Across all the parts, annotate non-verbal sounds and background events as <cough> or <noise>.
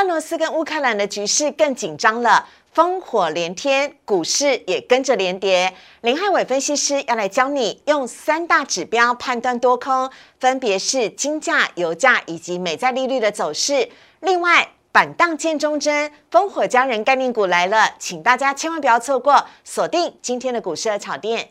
俄罗斯跟乌克兰的局势更紧张了，烽火连天，股市也跟着连跌。林汉伟分析师要来教你用三大指标判断多空，分别是金价、油价以及美债利率的走势。另外，板荡见忠贞，烽火家人概念股来了，请大家千万不要错过，锁定今天的股市和炒店。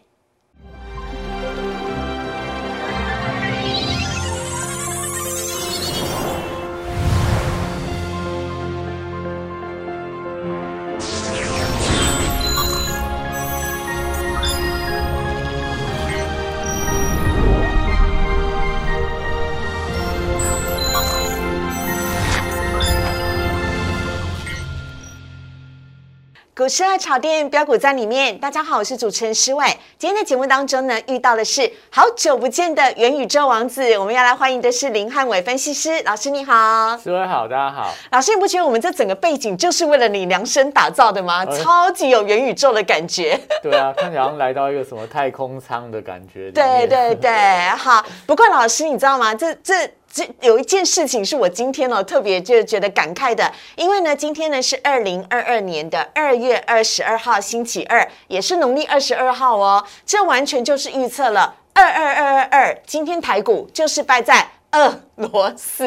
股市二炒店标股在里面，大家好，我是主持人施伟。今天的节目当中呢，遇到的是好久不见的元宇宙王子，我们要来欢迎的是林汉伟分析师老师，你好，施伟好，大家好。老师，你不觉得我们这整个背景就是为了你量身打造的吗？超级有元宇宙的感觉。对啊，看起来好像来到一个什么太空舱的感觉。对对对，好。不过老师，你知道吗？这这。这有一件事情是我今天哦特别就觉得感慨的，因为呢，今天呢是二零二二年的二月二十二号星期二，也是农历二十二号哦，这完全就是预测了二二二二二，今天台股就是败在。呃罗斯，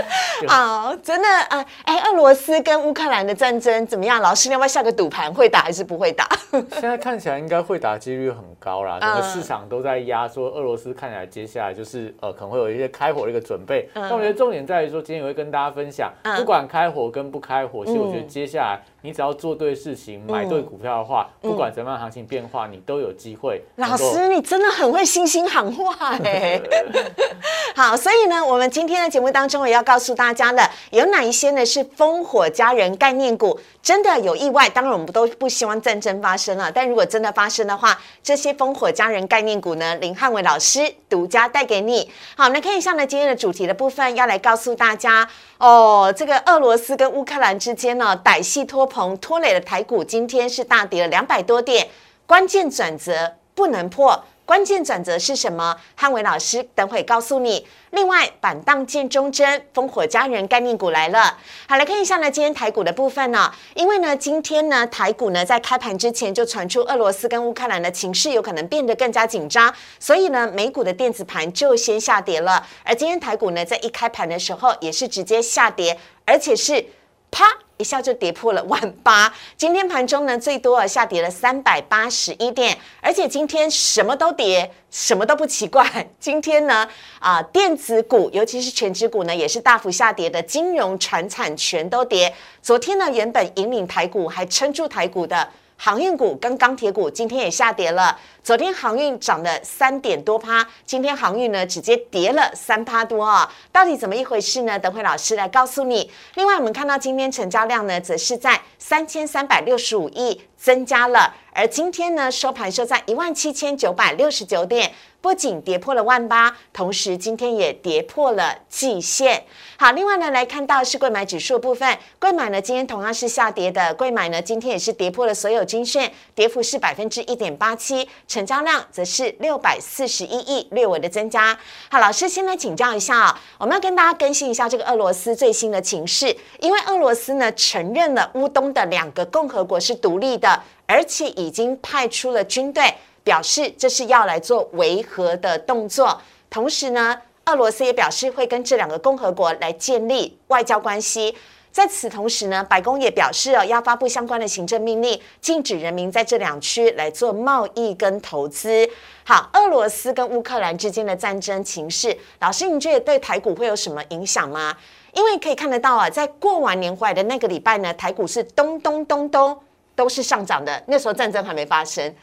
<laughs> 好，真的啊，哎，俄罗斯跟乌克兰的战争怎么样？老师，你要不要下个赌盘，会打还是不会打？<laughs> 现在看起来应该会打几率很高啦，整个市场都在压，说俄罗斯看起来接下来就是呃，可能会有一些开火的一个准备。但我觉得重点在于说，今天也会跟大家分享，不管开火跟不开火，其实我觉得接下来。你只要做对事情，买对股票的话，不管怎么样行情变化，你都有机会。老师，你真的很会信心喊话哎！<laughs> 好，所以呢，我我们今天的节目当中也要告诉大家了，有哪一些呢是烽火家人概念股？真的有意外，当然我们都不希望战争发生了。但如果真的发生的话，这些烽火家人概念股呢，林汉伟老师独家带给你。好，那看一下呢，今天的主题的部分要来告诉大家哦，这个俄罗斯跟乌克兰之间呢，歹戏拖棚拖累了台股，今天是大跌了两百多点，关键转折不能破。关键转折是什么？汉伟老师等会告诉你。另外，板荡见忠贞，烽火家人概念股来了。好，来看一下呢，今天台股的部分呢，因为呢，今天呢，台股呢在开盘之前就传出俄罗斯跟乌克兰的情势有可能变得更加紧张，所以呢，美股的电子盘就先下跌了。而今天台股呢，在一开盘的时候也是直接下跌，而且是啪。一下就跌破了万八，今天盘中呢最多啊下跌了三百八十一点，而且今天什么都跌，什么都不奇怪。<laughs> 今天呢啊电子股，尤其是全指股呢也是大幅下跌的，金融、船产全都跌。昨天呢原本引领台股还撑住台股的。航运股跟钢铁股今天也下跌了。昨天航运涨了三点多趴，今天航运呢直接跌了三趴多啊！到底怎么一回事呢？等会老师来告诉你。另外，我们看到今天成交量呢，则是在三千三百六十五亿增加了，而今天呢收盘收在一万七千九百六十九点。不仅跌破了万八，同时今天也跌破了季线。好，另外呢，来看到是贵买指数部分，贵买呢今天同样是下跌的，贵买呢今天也是跌破了所有均线，跌幅是百分之一点八七，成交量则是六百四十一亿，略微的增加。好，老师先来请教一下啊，我们要跟大家更新一下这个俄罗斯最新的情势，因为俄罗斯呢承认了乌东的两个共和国是独立的，而且已经派出了军队。表示这是要来做维和的动作，同时呢，俄罗斯也表示会跟这两个共和国来建立外交关系。在此同时呢，白宫也表示哦，要发布相关的行政命令，禁止人民在这两区来做贸易跟投资。好，俄罗斯跟乌克兰之间的战争情势，老师，你觉得对台股会有什么影响吗？因为可以看得到啊，在过完年回来的那个礼拜呢，台股是咚咚咚咚都是上涨的，那时候战争还没发生。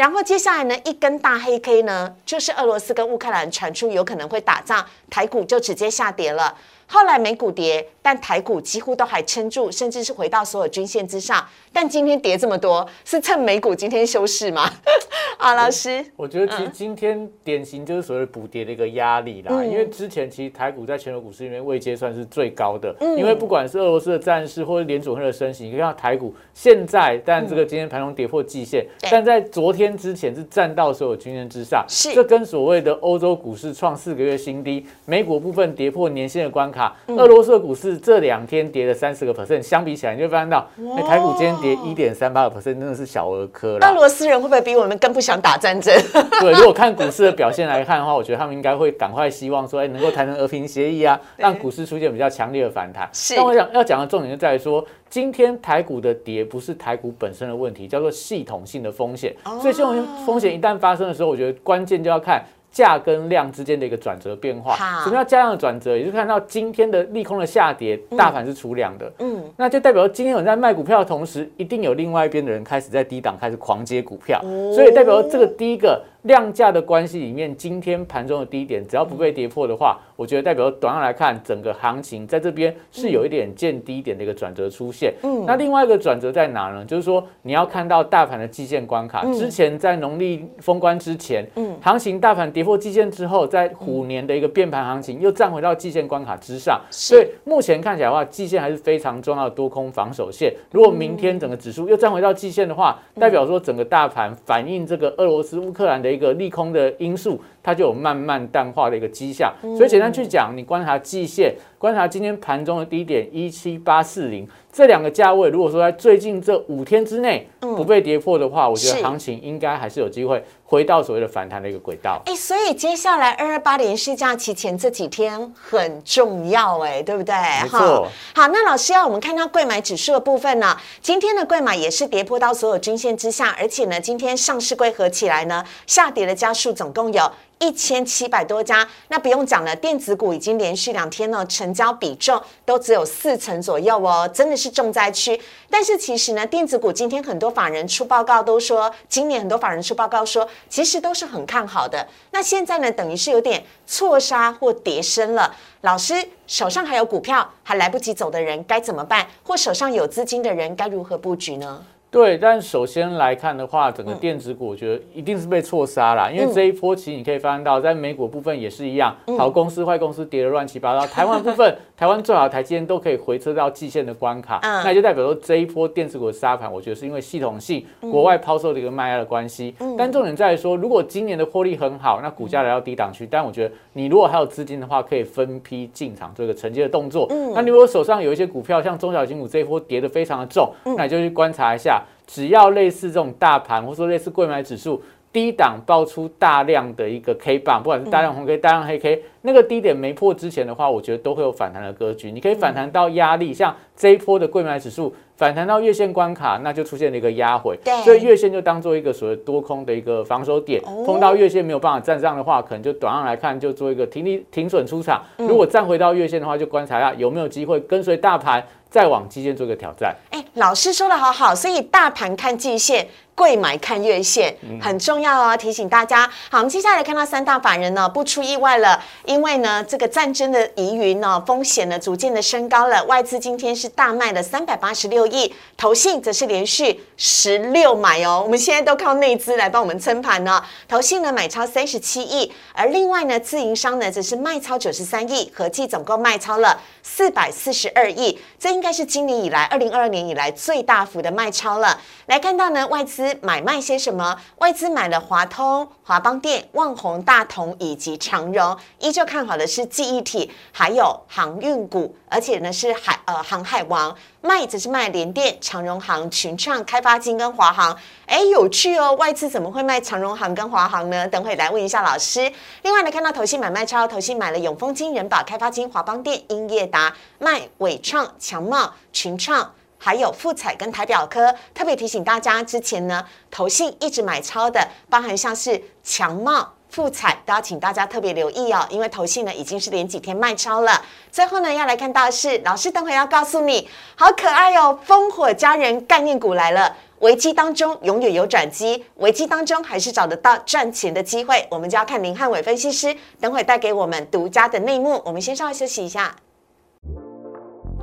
然后接下来呢，一根大黑 K 呢，就是俄罗斯跟乌克兰传出有可能会打仗，台股就直接下跌了。后来美股跌，但台股几乎都还撑住，甚至是回到所有均线之上。但今天跌这么多，是趁美股今天休市吗？<laughs> 啊，老师，我觉得其实今天典型就是所谓补跌的一个压力啦。因为之前其实台股在全球股市里面位阶算是最高的，因为不管是俄罗斯的战事或者联储会的升息，你看到台股现在，但这个今天盘中跌破季线，但在昨天之前是站到所有均线之上。是，这跟所谓的欧洲股市创四个月新低，美股部分跌破年线的关卡。卡。俄罗斯的股市这两天跌了三十个 percent，相比起来你就发现到，哎，台股今天跌一点三八个 percent，真的是小儿科了。俄罗斯人会不会比我们更不想打战争？<laughs> 对，如果看股市的表现来看的话，我觉得他们应该会赶快希望说，哎，能够谈成和平协议啊，<laughs> 让股市出现比较强烈的反弹。是。但我想要讲的重点就在于说，今天台股的跌不是台股本身的问题，叫做系统性的风险。所以系统性风险一旦发生的时候，我觉得关键就要看。价跟量之间的一个转折变化，什么叫价量的转折？也就看到今天的利空的下跌，大盘是出量的，嗯，那就代表今天有人在卖股票的同时，一定有另外一边的人开始在低档开始狂接股票，所以代表这个第一个。量价的关系里面，今天盘中的低点只要不被跌破的话，我觉得代表短上来看，整个行情在这边是有一点见低点的一个转折出现。嗯，那另外一个转折在哪呢？就是说你要看到大盘的季线关卡，之前在农历封关之前，嗯，行情大盘跌破季线之后，在虎年的一个变盘行情又站回到季线关卡之上，所以目前看起来的话，季线还是非常重要的多空防守线。如果明天整个指数又站回到季线的话，代表说整个大盘反映这个俄罗斯乌克兰的。一个利空的因素，它就有慢慢淡化的一个迹象。所以简单去讲，你观察季线，观察今天盘中的低点一七八四零这两个价位，如果说在最近这五天之内不被跌破的话，我觉得行情应该还是有机会回到所谓的反弹的一个轨道。哎，所以接下来二二八连续假期前这几天很重要，哎，对不对？没错。好，那老师要我们看到贵买指数的部分呢？今天的贵买也是跌破到所有均线之下，而且呢，今天上市柜合起来呢，下跌的家数总共有。一千七百多家，那不用讲了，电子股已经连续两天呢，成交比重都只有四成左右哦，真的是重灾区。但是其实呢，电子股今天很多法人出报告都说，今年很多法人出报告说，其实都是很看好的。那现在呢，等于是有点错杀或跌升了。老师手上还有股票还来不及走的人该怎么办？或手上有资金的人该如何布局呢？对，但首先来看的话，整个电子股我觉得一定是被错杀了，因为这一波其实你可以发现到，在美股部分也是一样，好公司坏公司跌得乱七八糟。台湾部分，<laughs> 台湾最好的台积电都可以回撤到季线的关卡，那也就代表说这一波电子股的杀盘，我觉得是因为系统性国外抛售的一个卖压的关系。但重点在于说，如果今年的获利很好，那股价来到低档区，但我觉得你如果还有资金的话，可以分批进场做一个承接的动作。那你如果手上有一些股票，像中小型股这一波跌得非常的重，那你就去观察一下。只要类似这种大盘，或者说类似贵买指数低档爆出大量的一个 K 棒，不管是大量红 K、大量黑 K，那个低点没破之前的话，我觉得都会有反弹的格局。你可以反弹到压力，像这一波的贵买指数反弹到月线关卡，那就出现了一个压回，所以月线就当做一个所谓多空的一个防守点。碰到月线没有办法站上的话，可能就短上来看就做一个停利停损出场。如果站回到月线的话，就观察一下有没有机会跟随大盘。再往基线做一个挑战。哎，老师说的好好，所以大盘看季线。贵买看月线很重要哦，提醒大家。好，我们接下来看到三大法人呢，不出意外了，因为呢，这个战争的疑云呢，风险呢，逐渐的升高了。外资今天是大卖了三百八十六亿，投信则是连续十六买哦。我们现在都靠内资来帮我们撑盘呢。投信呢买超三十七亿，而另外呢，自营商呢则是卖超九十三亿，合计总共卖超了四百四十二亿。这应该是今年以来二零二二年以来最大幅的卖超了。来看到呢，外资。买卖些什么？外资买了华通、华邦电、旺宏、大同以及长荣，依旧看好的是记忆体，还有航运股，而且呢是海呃航海王。卖则是卖联电、长荣航、群创、开发金跟华航。哎，有趣哦，外资怎么会卖长荣航跟华航呢？等会来问一下老师。另外呢，看到投信买卖超，投信买了永丰金、人保、开发金、华邦电、英业达，卖伟创、强茂、群创。还有富彩跟台表科，特别提醒大家，之前呢投信一直买超的，包含像是强茂、富彩，都要请大家特别留意哦，因为投信呢已经是连几天卖超了。最后呢要来看到是老师等会要告诉你，好可爱哦，烽火佳人概念股来了，危机当中永远有转机，危机当中还是找得到赚钱的机会，我们就要看林汉伟分析师等会带给我们独家的内幕。我们先稍微休息一下。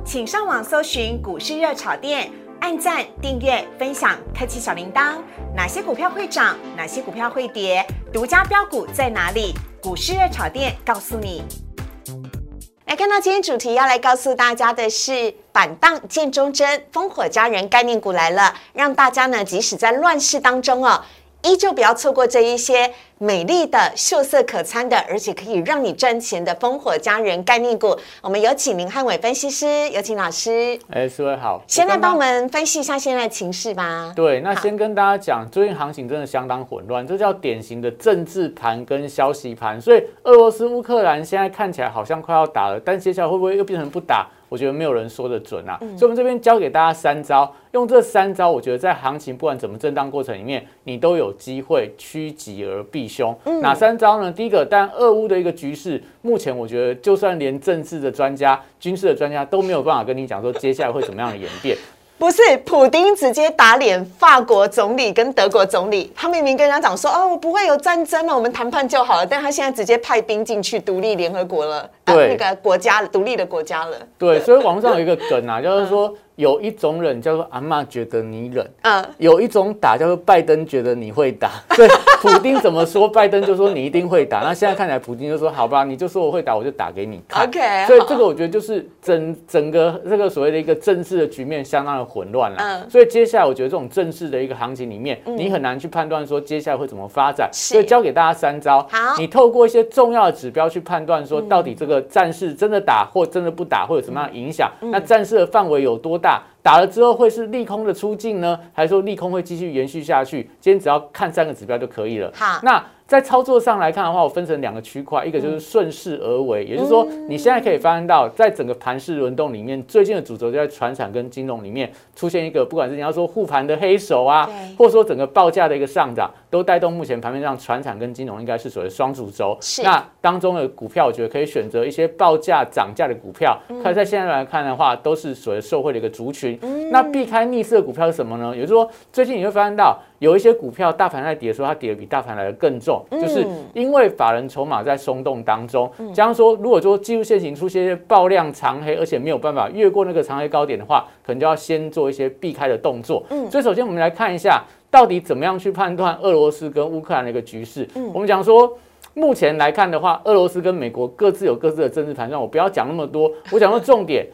请上网搜寻股市热炒店，按赞、订阅、分享，开启小铃铛。哪些股票会涨？哪些股票会跌？独家标股在哪里？股市热炒店告诉你。来看到今天主题要来告诉大家的是板荡见忠贞，烽火家人概念股来了，让大家呢即使在乱世当中哦。依旧不要错过这一些美丽的、秀色可餐的，而且可以让你赚钱的烽火佳人概念股。我们有请林汉伟分析师，有请老师。哎，四位好，先来帮我们分析一下现在的情势吧。对，那先跟大家讲，最近行情真的相当混乱，这叫典型的政治盘跟消息盘。所以俄罗斯、乌克兰现在看起来好像快要打了，但接下来会不会又变成不打？我觉得没有人说的准啊，所以我们这边教给大家三招，用这三招，我觉得在行情不管怎么震荡过程里面，你都有机会趋吉而避凶。哪三招呢？第一个，但俄乌的一个局势，目前我觉得就算连政治的专家、军事的专家都没有办法跟你讲说接下来会怎么样的演变。不是，普丁直接打脸法国总理跟德国总理，他明明跟人家讲说，哦，我不会有战争了，我们谈判就好了，但他现在直接派兵进去独立联合国了，对，那个国家独立的国家了。对，所以网上有一个梗啊，就是说。有一种忍叫做阿妈觉得你忍，嗯，有一种打叫做拜登觉得你会打。对，普京怎么说，拜登就说你一定会打。那现在看起来，普京就说好吧，你就说我会打，我就打给你看。OK，所以这个我觉得就是整整个这个所谓的一个政治的局面相当的混乱了。嗯，所以接下来我觉得这种正式的一个行情里面，你很难去判断说接下来会怎么发展。所以教给大家三招，好，你透过一些重要的指标去判断说到底这个战事真的打或真的不打会有什么样的影响？那战事的范围有多大？打了之后会是利空的出境呢，还是说利空会继续延续下去？今天只要看三个指标就可以了。好，那。在操作上来看的话，我分成两个区块，一个就是顺势而为，也就是说，你现在可以发现到，在整个盘势轮动里面，最近的主轴就在船产跟金融里面出现一个，不管是你要说护盘的黑手啊，或者说整个报价的一个上涨，都带动目前盘面上船产跟金融应该是所谓双主轴。那当中的股票，我觉得可以选择一些报价涨价的股票。看在现在来看的话，都是所谓受惠的一个族群。那避开逆势的股票是什么呢？也就是说，最近你会发现到。有一些股票，大盘在跌的时候，它跌的比大盘来的更重，就是因为法人筹码在松动当中。假如说，如果说技术线型出现爆量长黑，而且没有办法越过那个长黑高点的话，可能就要先做一些避开的动作。所以，首先我们来看一下，到底怎么样去判断俄罗斯跟乌克兰的一个局势。我们讲说，目前来看的话，俄罗斯跟美国各自有各自的政治盘算，我不要讲那么多，我讲说重点。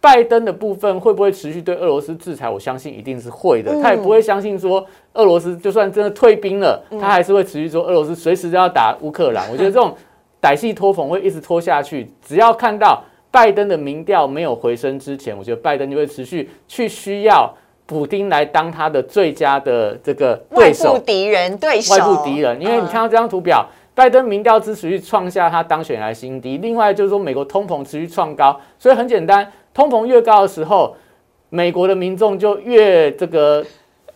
拜登的部分会不会持续对俄罗斯制裁？我相信一定是会的。他也不会相信说俄罗斯就算真的退兵了，他还是会持续说俄罗斯随时都要打乌克兰。<laughs> 我觉得这种歹戏拖棚会一直拖下去。只要看到拜登的民调没有回升之前，我觉得拜登就会持续去需要补丁来当他的最佳的这个对手、敌人、对手、外部敌人。因为你看到这张图表，拜登民调支持率创下他当选来新低。另外就是说，美国通膨持续创高，所以很简单。通膨越高的时候，美国的民众就越这个。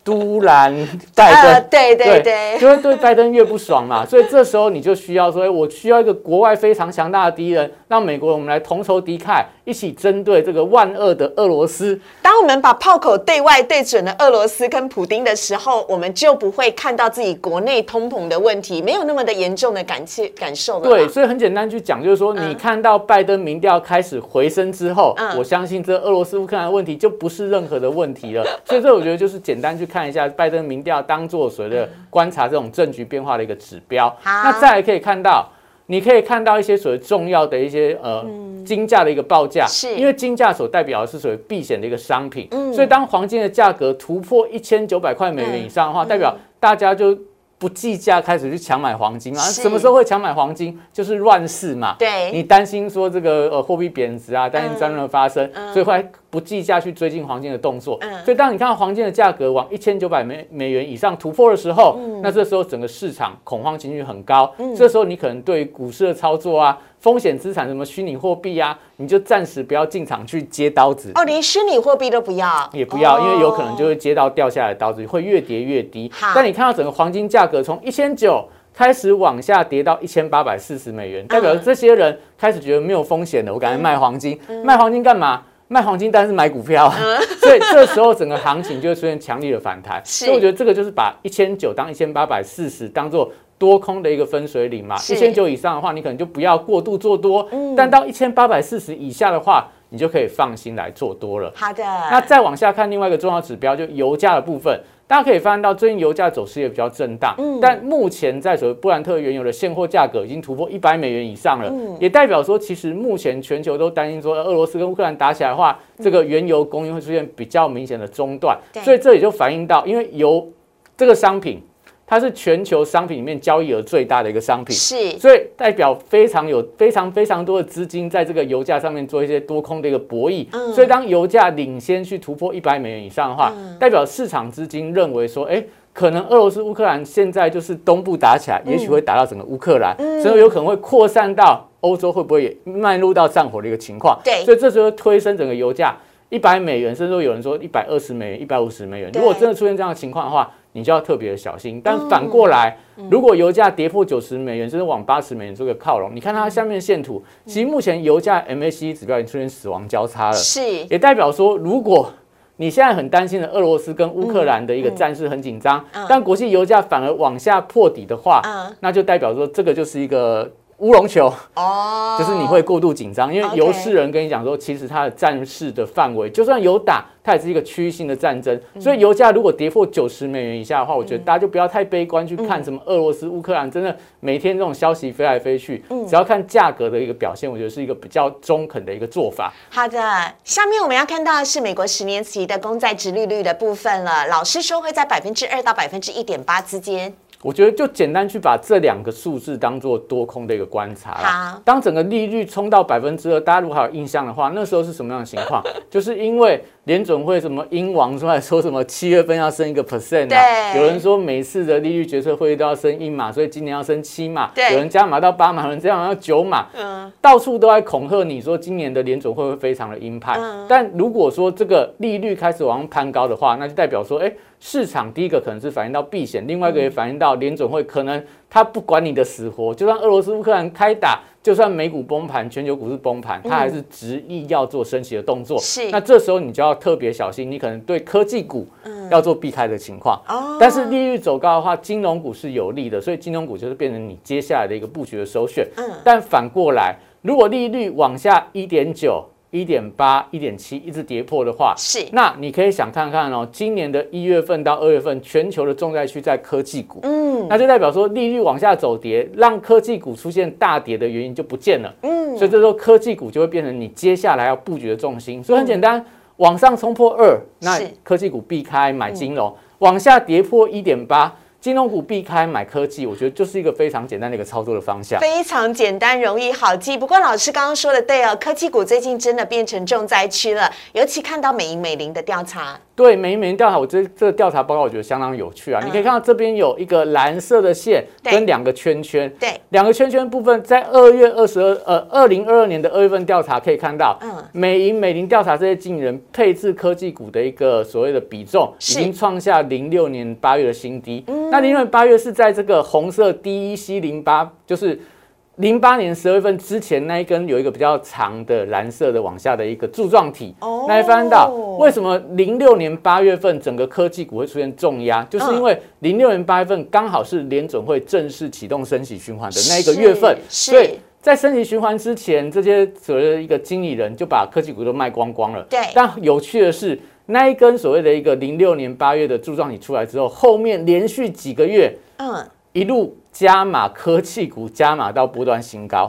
突然拜登，对对对，就会对拜登越不爽嘛，<laughs> 所以这时候你就需要说，我需要一个国外非常强大的敌人，让美国我们来同仇敌忾，一起针对这个万恶的俄罗斯。当我们把炮口对外对准了俄罗斯跟普丁的时候，我们就不会看到自己国内通膨的问题，没有那么的严重的感切感受了。对，所以很简单去讲，就是说你看到拜登民调开始回升之后，我相信这俄罗斯乌克兰问题就不是任何的问题了。<laughs> 所以这我觉得就是简单去。看一下拜登民调，当做所谓的观察这种政局变化的一个指标。那再来可以看到，你可以看到一些所谓重要的一些呃金价的一个报价，是因为金价所代表的是所谓避险的一个商品。所以当黄金的价格突破一千九百块美元以上的话，代表大家就。不计价开始去抢买黄金啊？什么时候会抢买黄金？就是乱世嘛。对，你担心说这个呃货币贬值啊，担心战乱发生，所以会不计价去追进黄金的动作。所以当你看到黄金的价格往一千九百美美元以上突破的时候，那这时候整个市场恐慌情绪很高。这时候你可能对股市的操作啊。风险资产什么虚拟货币啊，你就暂时不要进场去接刀子哦，连虚拟货币都不要，也不要，因为有可能就会接到掉下来的刀子，会越跌越低。但你看到整个黄金价格从一千九开始往下跌到一千八百四十美元，代表这些人开始觉得没有风险了，我赶紧卖黄金，卖黄金干嘛？卖黄金但是买股票啊，<laughs> 所以这时候整个行情就会出现强力的反弹。所以我觉得这个就是把一千九当一千八百四十当做。多空的一个分水岭嘛，一千九以上的话，你可能就不要过度做多；但到一千八百四十以下的话，你就可以放心来做多了。好的。那再往下看另外一个重要指标，就油价的部分，大家可以发现到最近油价走势也比较震荡。嗯。但目前在所谓布兰特原油的现货价格已经突破一百美元以上了，也代表说其实目前全球都担心说俄罗斯跟乌克兰打起来的话，这个原油供应会出现比较明显的中断。所以这也就反映到，因为油这个商品。它是全球商品里面交易额最大的一个商品，是，所以代表非常有非常非常多的资金在这个油价上面做一些多空的一个博弈。所以当油价领先去突破一百美元以上的话，代表市场资金认为说，哎。可能俄罗斯乌克兰现在就是东部打起来，也许会打到整个乌克兰，所以有可能会扩散到欧洲，会不会也迈入到战火的一个情况？对，所以这时候推升整个油价一百美元，甚至有人说一百二十美元、一百五十美元。如果真的出现这样的情况的话，你就要特别的小心。但反过来，如果油价跌破九十美元，甚至往八十美元这个靠拢，你看它下面线图，其实目前油价 MACD 指标已经出现死亡交叉了，是，也代表说如果。你现在很担心的俄罗斯跟乌克兰的一个战事很紧张，但国际油价反而往下破底的话，那就代表说这个就是一个。乌龙球哦，就是你会过度紧张，因为油市人跟你讲说，其实它的战事的范围，就算有打，它也是一个区域性的战争。所以油价如果跌破九十美元以下的话，我觉得大家就不要太悲观去看什么俄罗斯、乌克兰，真的每天这种消息飞来飞去，只要看价格的一个表现，我觉得是一个比较中肯的一个做法。好的，下面我们要看到的是美国十年期的公债值利率的部分了。老师说会在百分之二到百分之一点八之间。我觉得就简单去把这两个数字当做多空的一个观察好，当整个利率冲到百分之二，大家如果还有印象的话，那时候是什么样的情况？<laughs> 就是因为。联准会什么英王出来说什么七月份要升一个 percent 啊？有人说每次的利率决策会议都要升一码，所以今年要升七码。有人加码到八码，有人这样要九码。嗯，到处都在恐吓你说今年的联准会会非常的鹰派。但如果说这个利率开始往上攀高的话，那就代表说，哎，市场第一个可能是反映到避险，另外一个也反映到联准会可能他不管你的死活，就算俄罗斯乌克兰开打。就算美股崩盘，全球股市崩盘，他还是执意要做升息的动作。是，那这时候你就要特别小心，你可能对科技股要做避开的情况。哦，但是利率走高的话，金融股是有利的，所以金融股就是变成你接下来的一个布局的首选。嗯，但反过来，如果利率往下一点九。一点八、一点七，一直跌破的话，是。那你可以想看看哦，今年的一月份到二月份，全球的重灾区在科技股，嗯，那就代表说利率往下走跌，让科技股出现大跌的原因就不见了，嗯，所以这时候科技股就会变成你接下来要布局的重心。所以很简单，往上冲破二，那科技股避开买金融；往下跌破一点八。金融股避开买科技，我觉得就是一个非常简单的一个操作的方向，非常简单容易好记。不过老师刚刚说的对哦，科技股最近真的变成重灾区了，尤其看到美银美林的调查。对，美银美林调查，我这这个调查报告我觉得相当有趣啊。你可以看到这边有一个蓝色的线跟两个圈圈，对，两个圈圈部分在二月二十二，呃，二零二二年的二月份调查可以看到，嗯，美银美林调查这些经理人配置科技股的一个所谓的比重，已经创下零六年八月的新低。那零六八月是在这个红色 D E C 零八，就是。零八年十二月份之前那一根有一个比较长的蓝色的往下的一个柱状体，那发现到为什么零六年八月份整个科技股会出现重压，就是因为零六年八月份刚好是联准会正式启动升息循环的那一个月份，所以在升级循环之前，这些所谓的一个经理人就把科技股都卖光光了。对，但有趣的是，那一根所谓的一个零六年八月的柱状体出来之后，后面连续几个月，嗯，一路。加码科技股加码到波段新高，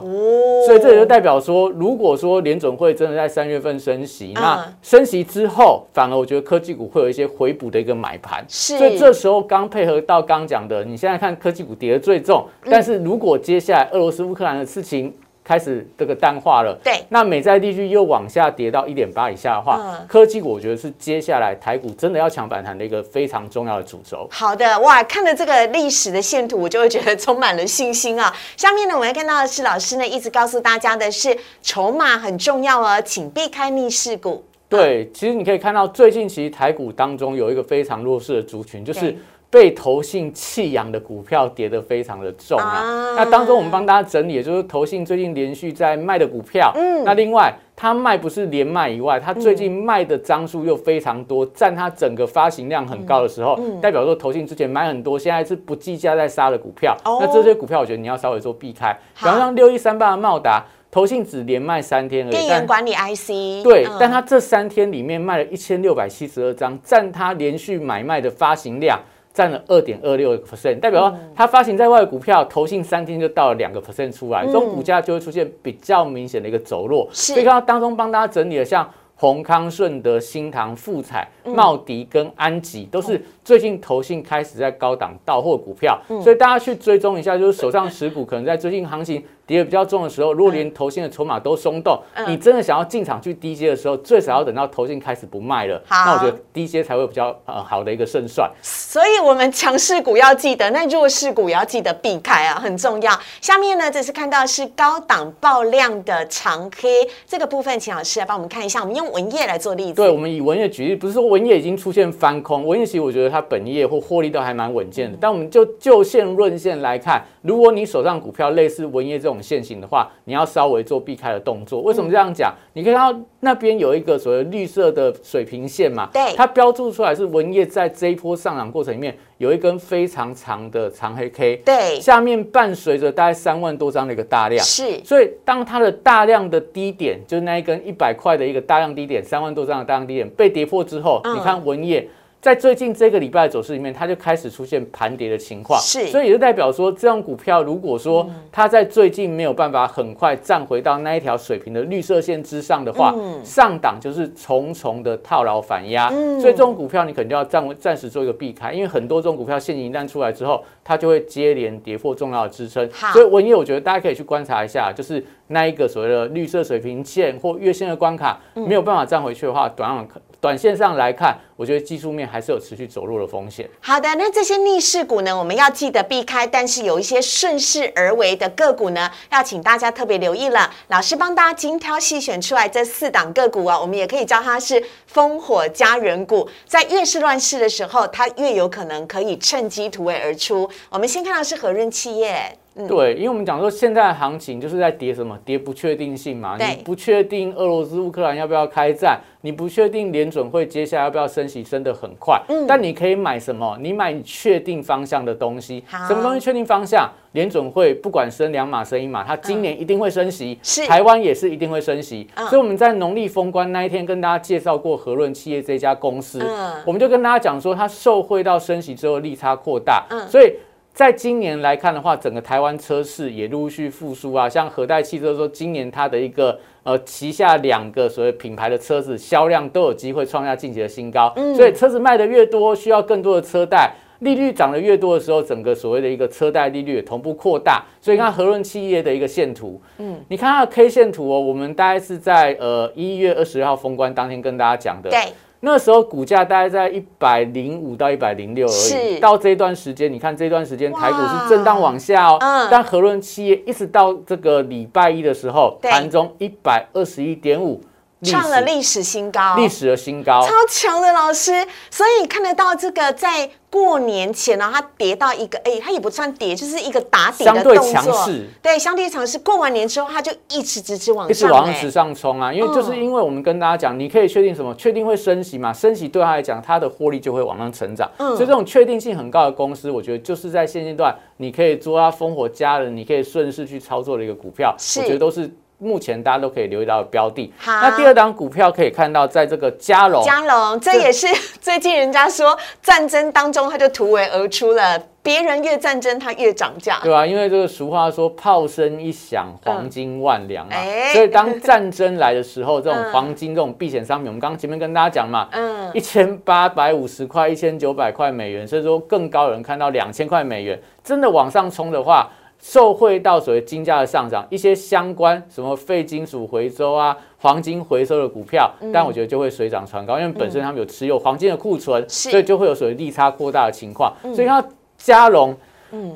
所以这也就代表说，如果说联准会真的在三月份升息，那升息之后，反而我觉得科技股会有一些回补的一个买盘。所以这时候刚配合到刚讲的，你现在看科技股跌的最重，但是如果接下来俄罗斯乌克兰的事情。开始这个淡化了，对，那美债利率又往下跌到一点八以下的话，科技股我觉得是接下来台股真的要抢反弹的一个非常重要的主轴。好的，哇，看了这个历史的线图，我就会觉得充满了信心啊。下面呢，我们要看到的是老师呢一直告诉大家的是，筹码很重要哦，请避开逆势股。对，其实你可以看到最近其实台股当中有一个非常弱势的族群，就是。被投信弃养的股票跌得非常的重啊！那当中我们帮大家整理，也就是投信最近连续在卖的股票。嗯，那另外它卖不是连卖以外，它最近卖的张数又非常多，占它整个发行量很高的时候，代表说投信之前买很多，现在是不计价在杀的股票。那这些股票我觉得你要稍微做避开。比方像六一三八的茂达，投信只连卖三天而已。电源管理 IC。对，但它这三天里面卖了一千六百七十二张，占它连续买卖的发行量。占了二点二六个 percent，代表说它发行在外的股票，投信三天就到了两个 percent 出来，这种股价就会出现比较明显的一个走弱。所以刚刚当中帮大家整理了像宏康、顺德、新唐、富彩、茂迪跟安吉，都是最近投信开始在高档到货股票，所以大家去追踪一下，就是手上持股可能在最近行情。跌的比较重的时候，如果连投信的筹码都松动，你真的想要进场去低阶的时候，最少要等到投信开始不卖了，那我觉得低阶才会比较呃好的一个胜算。所以，我们强势股要记得，那弱势股也要记得避开啊，很重要。下面呢，这是看到是高档爆量的长黑这个部分，请老师来帮我们看一下。我们用文业来做例子。对，我们以文业举例，不是说文业已经出现翻空，文业其实我觉得它本业或获利都还蛮稳健的。但我们就就线论线来看，如果你手上股票类似文业这种线型的话，你要稍微做避开的动作，为什么这样讲？你可以看到那边有一个所谓绿色的水平线嘛，对，它标注出来是文业在这一波上涨过程里面有一根非常长的长黑 K，对，下面伴随着大概三万多张的一个大量，是，所以当它的大量的低点，就是那一根一百块的一个大量低点，三万多张的大量低点被跌破之后，你看文业。在最近这个礼拜的走势里面，它就开始出现盘跌的情况，是，所以也就代表说，这种股票如果说它在最近没有办法很快站回到那一条水平的绿色线之上的话，上档就是重重的套牢反压，所以这种股票你肯定要暂暂时做一个避开，因为很多这种股票现一旦出来之后，它就会接连跌破重要的支撑，所以文业我觉得大家可以去观察一下，就是那一个所谓的绿色水平线或月线的关卡没有办法站回去的话，短短线上来看，我觉得技术面还是有持续走弱的风险。好的，那这些逆势股呢，我们要记得避开。但是有一些顺势而为的个股呢，要请大家特别留意了。老师帮大家精挑细选出来这四档个股啊，我们也可以叫它是烽火家人股。在越是乱世的时候，它越有可能可以趁机突围而出。我们先看到是和润企业。对，因为我们讲说现在的行情就是在跌什么？跌不确定性嘛。你不确定俄罗斯乌克兰要不要开战，你不确定联准会接下来要不要升息，升得很快。嗯。但你可以买什么？你买确定方向的东西。什么东西确定方向？联准会不管升两码升一码，它今年一定会升息。是。台湾也是一定会升息。所以我们在农历封关那一天跟大家介绍过和润企业这家公司。嗯。我们就跟大家讲说，它受惠到升息之后利差扩大。嗯。所以。在今年来看的话，整个台湾车市也陆续复苏啊，像和泰汽车说，今年它的一个呃旗下两个所谓品牌的车子销量都有机会创下近期的新高，所以车子卖的越多，需要更多的车贷，利率涨得越多的时候，整个所谓的一个车贷利率也同步扩大，所以看和润企业的一个线图，嗯，你看它的 K 线图哦，我们大概是在呃一月二十号封关当天跟大家讲的，对。那时候股价大概在一百零五到一百零六而已。到这段时间，你看这段时间台股是震荡往下哦。嗯。但和润企业一直到这个礼拜一的时候，盘中一百二十一点五。创了历史新高，历史的新高，超强的老师，所以看得到这个在过年前呢，它跌到一个，哎，它也不算跌，就是一个打底的动作，对，相对强势。过完年之后，它就一直直直往上，一直往直上冲啊！因为就是因为我们跟大家讲，你可以确定什么？确定会升息嘛？升息对他来讲，它的获利就会往上成长。嗯，所以这种确定性很高的公司，我觉得就是在现阶段，你可以做它烽火家人，你可以顺势去操作的一个股票，我觉得都是。目前大家都可以留意到的标的。好，那第二档股票可以看到，在这个嘉龙，嘉龙，这也是 <laughs> 最近人家说战争当中，它就突围而出了。别人越战争，它越涨价，对啊，因为这个俗话说“炮声一响，黄金万两”啊，所以当战争来的时候，这种黄金这种避险商品，我们刚刚前面跟大家讲嘛，嗯，一千八百五十块、一千九百块美元，所以说更高人看到两千块美元，真的往上冲的话。受惠到所谓金价的上涨，一些相关什么废金属回收啊、黄金回收的股票，但我觉得就会水涨船高，因为本身他们有持有黄金的库存，所以就会有所谓利差扩大的情况。所以它加隆，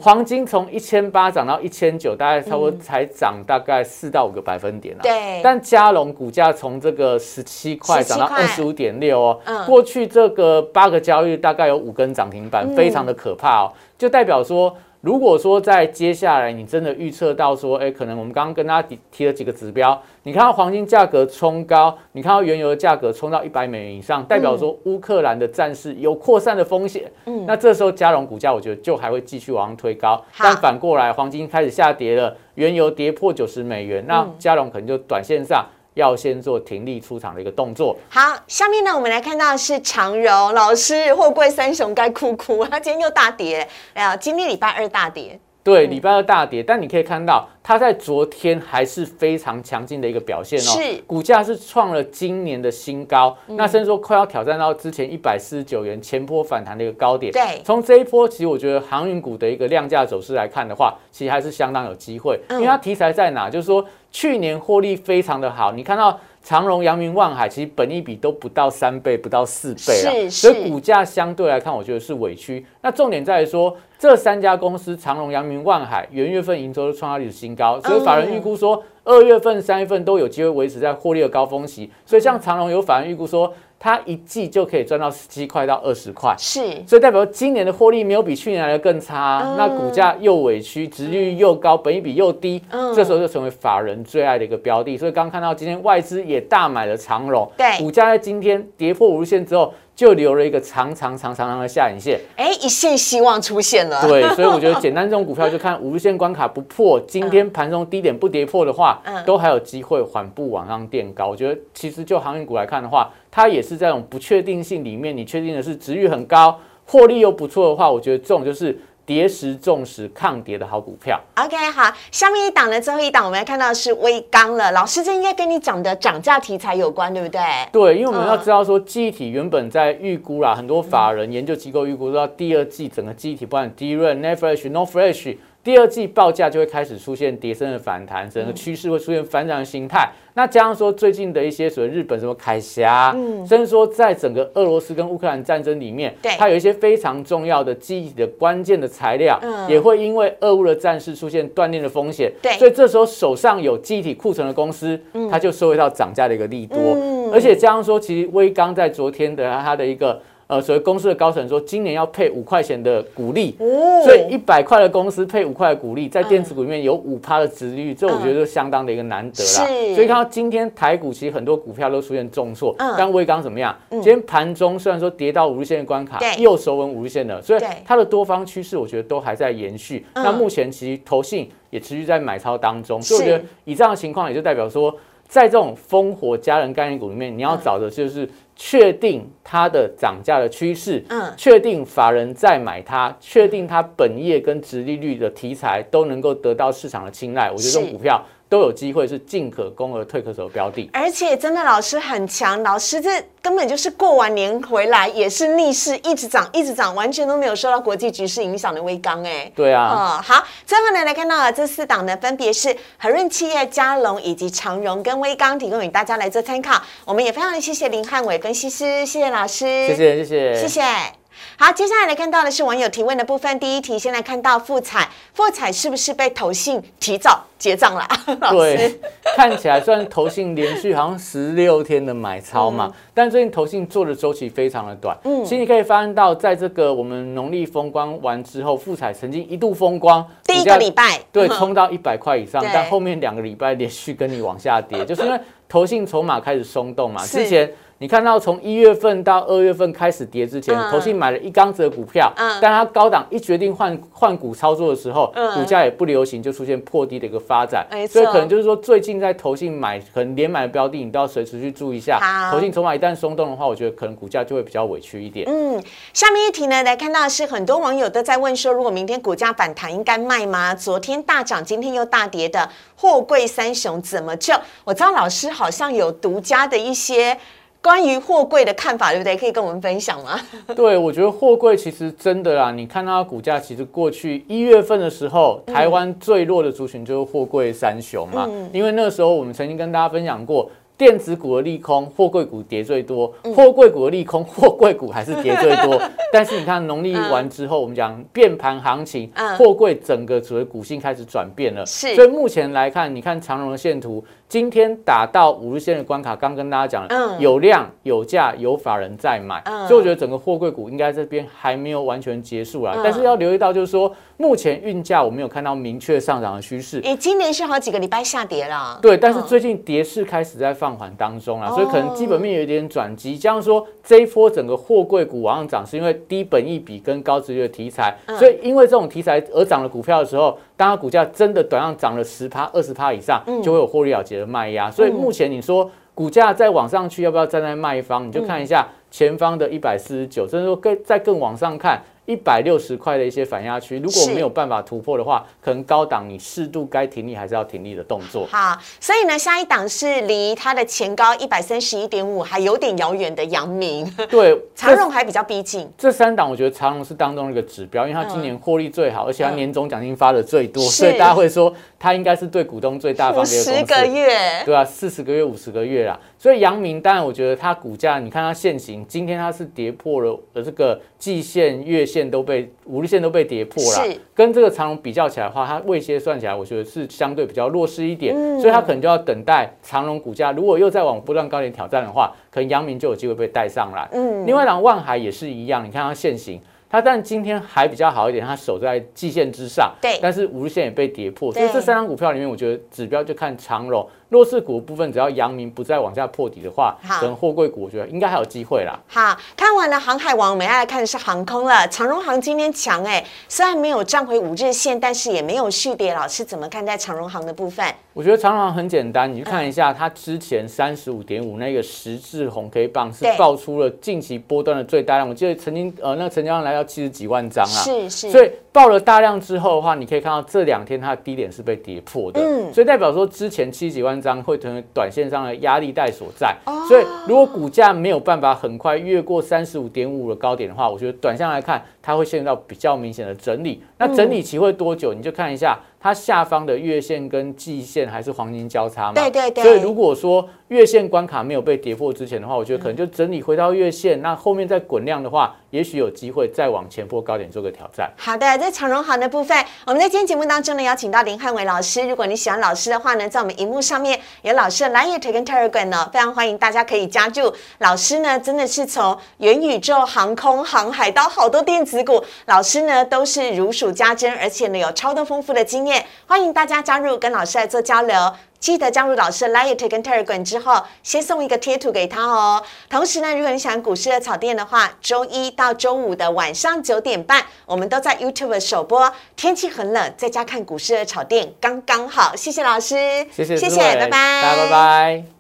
黄金从一千八涨到一千九，大概差不多才涨大概四到五个百分点啊。对。但加隆股价从这个十七块涨到二十五点六哦，过去这个八个交易大概有五根涨停板，非常的可怕哦，就代表说。如果说在接下来你真的预测到说，哎，可能我们刚刚跟大家提提了几个指标，你看到黄金价格冲高，你看到原油的价格冲到一百美元以上，代表说乌克兰的战事有扩散的风险。嗯，那这时候加隆股价我觉得就还会继续往上推高。但反过来黄金开始下跌了，原油跌破九十美元，那加隆可能就短线上。要先做停立出场的一个动作。好，下面呢，我们来看到是长荣老师，货柜三雄该哭哭，他今天又大跌。哎呀，今天礼拜二大跌。对，礼拜二大跌，但你可以看到它在昨天还是非常强劲的一个表现哦，是股价是创了今年的新高，那甚至说快要挑战到之前一百四十九元前波反弹的一个高点。对从这一波，其实我觉得航运股的一个量价走势来看的话，其实还是相当有机会，因为它题材在哪？就是说去年获利非常的好，你看到。长荣、阳明、万海，其实本益比都不到三倍，不到四倍啊，是是所以股价相对来看，我觉得是委屈。那重点在于说，这三家公司长荣、阳明、万海元月份营收都创下历史新高，所以法人预估说，二月份、三月份都有机会维持在获利的高峰期。所以像长荣有法人预估说，它一季就可以赚到十七块到二十块。是所以代表今年的获利没有比去年来的更差，嗯那股价又委屈，殖利率又高，本益比又低，嗯这时候就成为法人最爱的一个标的。所以刚刚看到今天外资也大买了长荣，对股价在今天跌破五日线之后，就留了一个长长长长长的下影线。哎，一线希望出现了。对，所以我觉得简单这种股票就看五日线关卡不破，今天盘中低点不跌破的话，嗯都还有机会缓步往上垫高。我觉得其实就航运股来看的话，它也是在这种不确定性里面，你确定的是值域很高，获利又不错的话，我觉得这种就是跌时重视抗跌的好股票。OK，好，下面一档呢，最后一档我们要看到的是微钢了。老师，这应该跟你讲的涨价题材有关，对不对？对，因为我们要嗯知道说，记忆体原本在预估啦，很多法人研究机构预估到第二季整个记忆体，不管 DRAM、NAND Flash、NOR Flash，第二季报价就会开始出现跌升的反弹，整个趋势会出现反转的形态。那加上说最近的一些所谓日本什么凯霞，甚至说在整个俄罗斯跟乌克兰战争里面对，它有一些非常重要的记忆体的关键的材料，嗯也会因为俄乌的战事出现断裂的风险。对所以这时候手上有记忆体库存的公司，它就收回到涨价的一个利多。嗯而且加上说，其实威刚在昨天的它的一个呃所谓公司的高层说，今年要配五块钱的股利，哦所以一百块的公司配五块的股利，在电子股里面有五趴的值率，这我觉得相当的一个难得啦。是所以看到今天台股其实很多股票都出现重挫，嗯但威刚怎么样？今天盘中虽然说跌到五日线的关卡，又收稳五日线了，所以它的多方趋势我觉得都还在延续。嗯那目前其实投信也持续在买超当中，所以我是觉得以这样的情况，也就代表说。在这种烽火家人概念股里面，你要找的就是确定它的涨价的趋势，嗯确定法人在买它，确定它本业跟殖利率的题材都能够得到市场的青睐。我觉得这种股票都有机会是进可攻而退可守的标的。而且真的老师很强，老师这根本就是过完年回来也是逆势一直涨一直涨，完全都没有受到国际局势影响的微钢哎。对啊，哦，好，最后呢来看到的这四档呢，分别是和润企业、嘉龙以及长荣跟微钢，提供给大家来做参考。我们也非常的谢谢林汉伟分析师，谢谢老师，谢谢谢谢谢谢。好，接下来来看到的是网友提问的部分。第一题，先来看到富彩，富彩是不是被投信提早结账了？<laughs> 老对，，看起来虽然投信连续好像十六天的买超嗯嘛，但最近投信做的周期非常的短。嗯，其实你可以发现到，在这个我们农历风光完之后，富彩曾经一度风光，第一个礼拜，对，嗯冲到一百块以上对，但后面两个礼拜连续跟你往下跌，就是因为投信筹码开始松动嘛。是之前你看到从一月份到二月份开始跌之前，嗯投信买了一缸子的股票，嗯但它高档一决定换换股操作的时候，嗯股价也不流行，就出现破低的一个发展没。错所以可能就是说，最近在投信买可能连买的标的，你都要随时去注意一下好。投信筹码一旦松动的话，我觉得可能股价就会比较委屈一点。嗯，下面一题呢，来看到的是很多网友都在问说，如果明天股价反弹，应该卖吗？昨天大涨，今天又大跌的货柜三雄怎么救？我知道老师好像有独家的一些关于货柜的看法，对不对？可以跟我们分享吗？<laughs> 对，我觉得货柜其实真的啦，你看到它股价，其实过去一月份的时候，台湾最弱的族群就是货柜三雄嘛，嗯因为那个时候我们曾经跟大家分享过。电子股的利空，货柜股跌最多；货柜股的利空，货柜股还是跌最多。<laughs> 但是你看农历完之后，我们讲变盘行情嗯，货柜整个所谓股性开始转变了。是所以目前来看，你看长荣的线图，今天打到五日线的关卡，刚跟大家讲了，嗯有量、有价、有法人在买，嗯所以我觉得整个货柜股应该这边还没有完全结束啦。嗯但是要留意到，就是说目前运价我没有看到明确上涨的趋势。诶，今年是好几个礼拜下跌了，对，但是嗯最近跌势开始在放缓当中啦，哦所以可能基本面有一点转机。这样说，这一波整个货柜股往上涨，是因为低本益比跟高值率的题材。嗯所以因为这种题材而涨的股票的时候，当它股价真的短上涨了十趴、二十趴以上，嗯就会有获利了结的卖压。所以目前你说股价再往上去，要不要站在卖方？你就看一下前方的一百四十九，甚至说更再更往上看一百六十块的一些反压区，如果没有办法突破的话，可能高档你适度该停利还是要停利的动作。好，所以呢，下一档是离它的前高一百三十一点五还有点遥远的阳明，对，<laughs> 长荣还比较逼近。这三档我觉得长荣是当中一个指标，因为它今年获利最好，而且它年终奖金发的最多，所以大家会说它应该是对股东最大方的一个公司。十个月，对啊，四十个月、五十个月啦。所以阳明，当然我觉得它股价，你看它现行，今天它是跌破了呃这个季线、月线都被五日线都被跌破了，跟这个长荣比较起来的话，它位阶算起来，我觉得是相对比较弱势一点，所以它可能就要等待长荣股价如果又再往波段高点挑战的话，可能阳明就有机会被带上来。嗯，另外档万海也是一样，你看它现行。它但今天还比较好一点，它守在季线之上，对，但是五日线也被跌破，所以这三张股票里面，我觉得指标就看长荣。弱势股部分，只要阳明不再往下破底的话，可能货柜股我觉得应该还有机会啦。好看完了航海王，我们要来看的是航空了。长荣航今天强哎，虽然没有站回五日线，但是也没有续跌。老师怎么看待长荣航的部分？我觉得长荣航很简单，你去看一下它之前三十五点五那个十字红 K 棒是爆出了近期波段的最大量，我记得曾经呃那个成交量来到七十几万张啊。是是。所以爆了大量之后的话，你可以看到这两天它的低点是被跌破的，嗯，所以代表说之前七十几万张会成为。短线上的压力带所在，所以如果股价没有办法很快越过三十五点五的高点的话，我觉得短线来看它会陷入到比较明显的整理。那整理期会多久？你就看一下。它下方的月线跟季线还是黄金交叉嘛？对对对。所以如果说月线关卡没有被跌破之前的话，我觉得可能就整理回到月线，那后面再滚量的话，也许有机会再往前波高点做个挑战。好的，在长荣行的部分，我们在今天节目当中呢，邀请到林汉伟老师。如果你喜欢老师的话呢，在我们荧幕上面有老师的蓝叶腿跟 Telegram 呢，非常欢迎大家可以加入。老师呢，真的是从元宇宙、航空、航海到好多电子股，老师呢都是如数家珍，而且呢有超多丰富的经验。欢迎大家加入，跟老师来做交流。记得加入老师的 Light 跟 Telegram 之后，先送一个贴图给他哦。同时呢，如果你喜欢股市的草店的话，周一到周五的晚上九点半，我们都在 YouTube 首播。天气很冷，在家看股市的草店刚刚好。谢谢老师，谢谢，谢谢，拜拜，拜拜。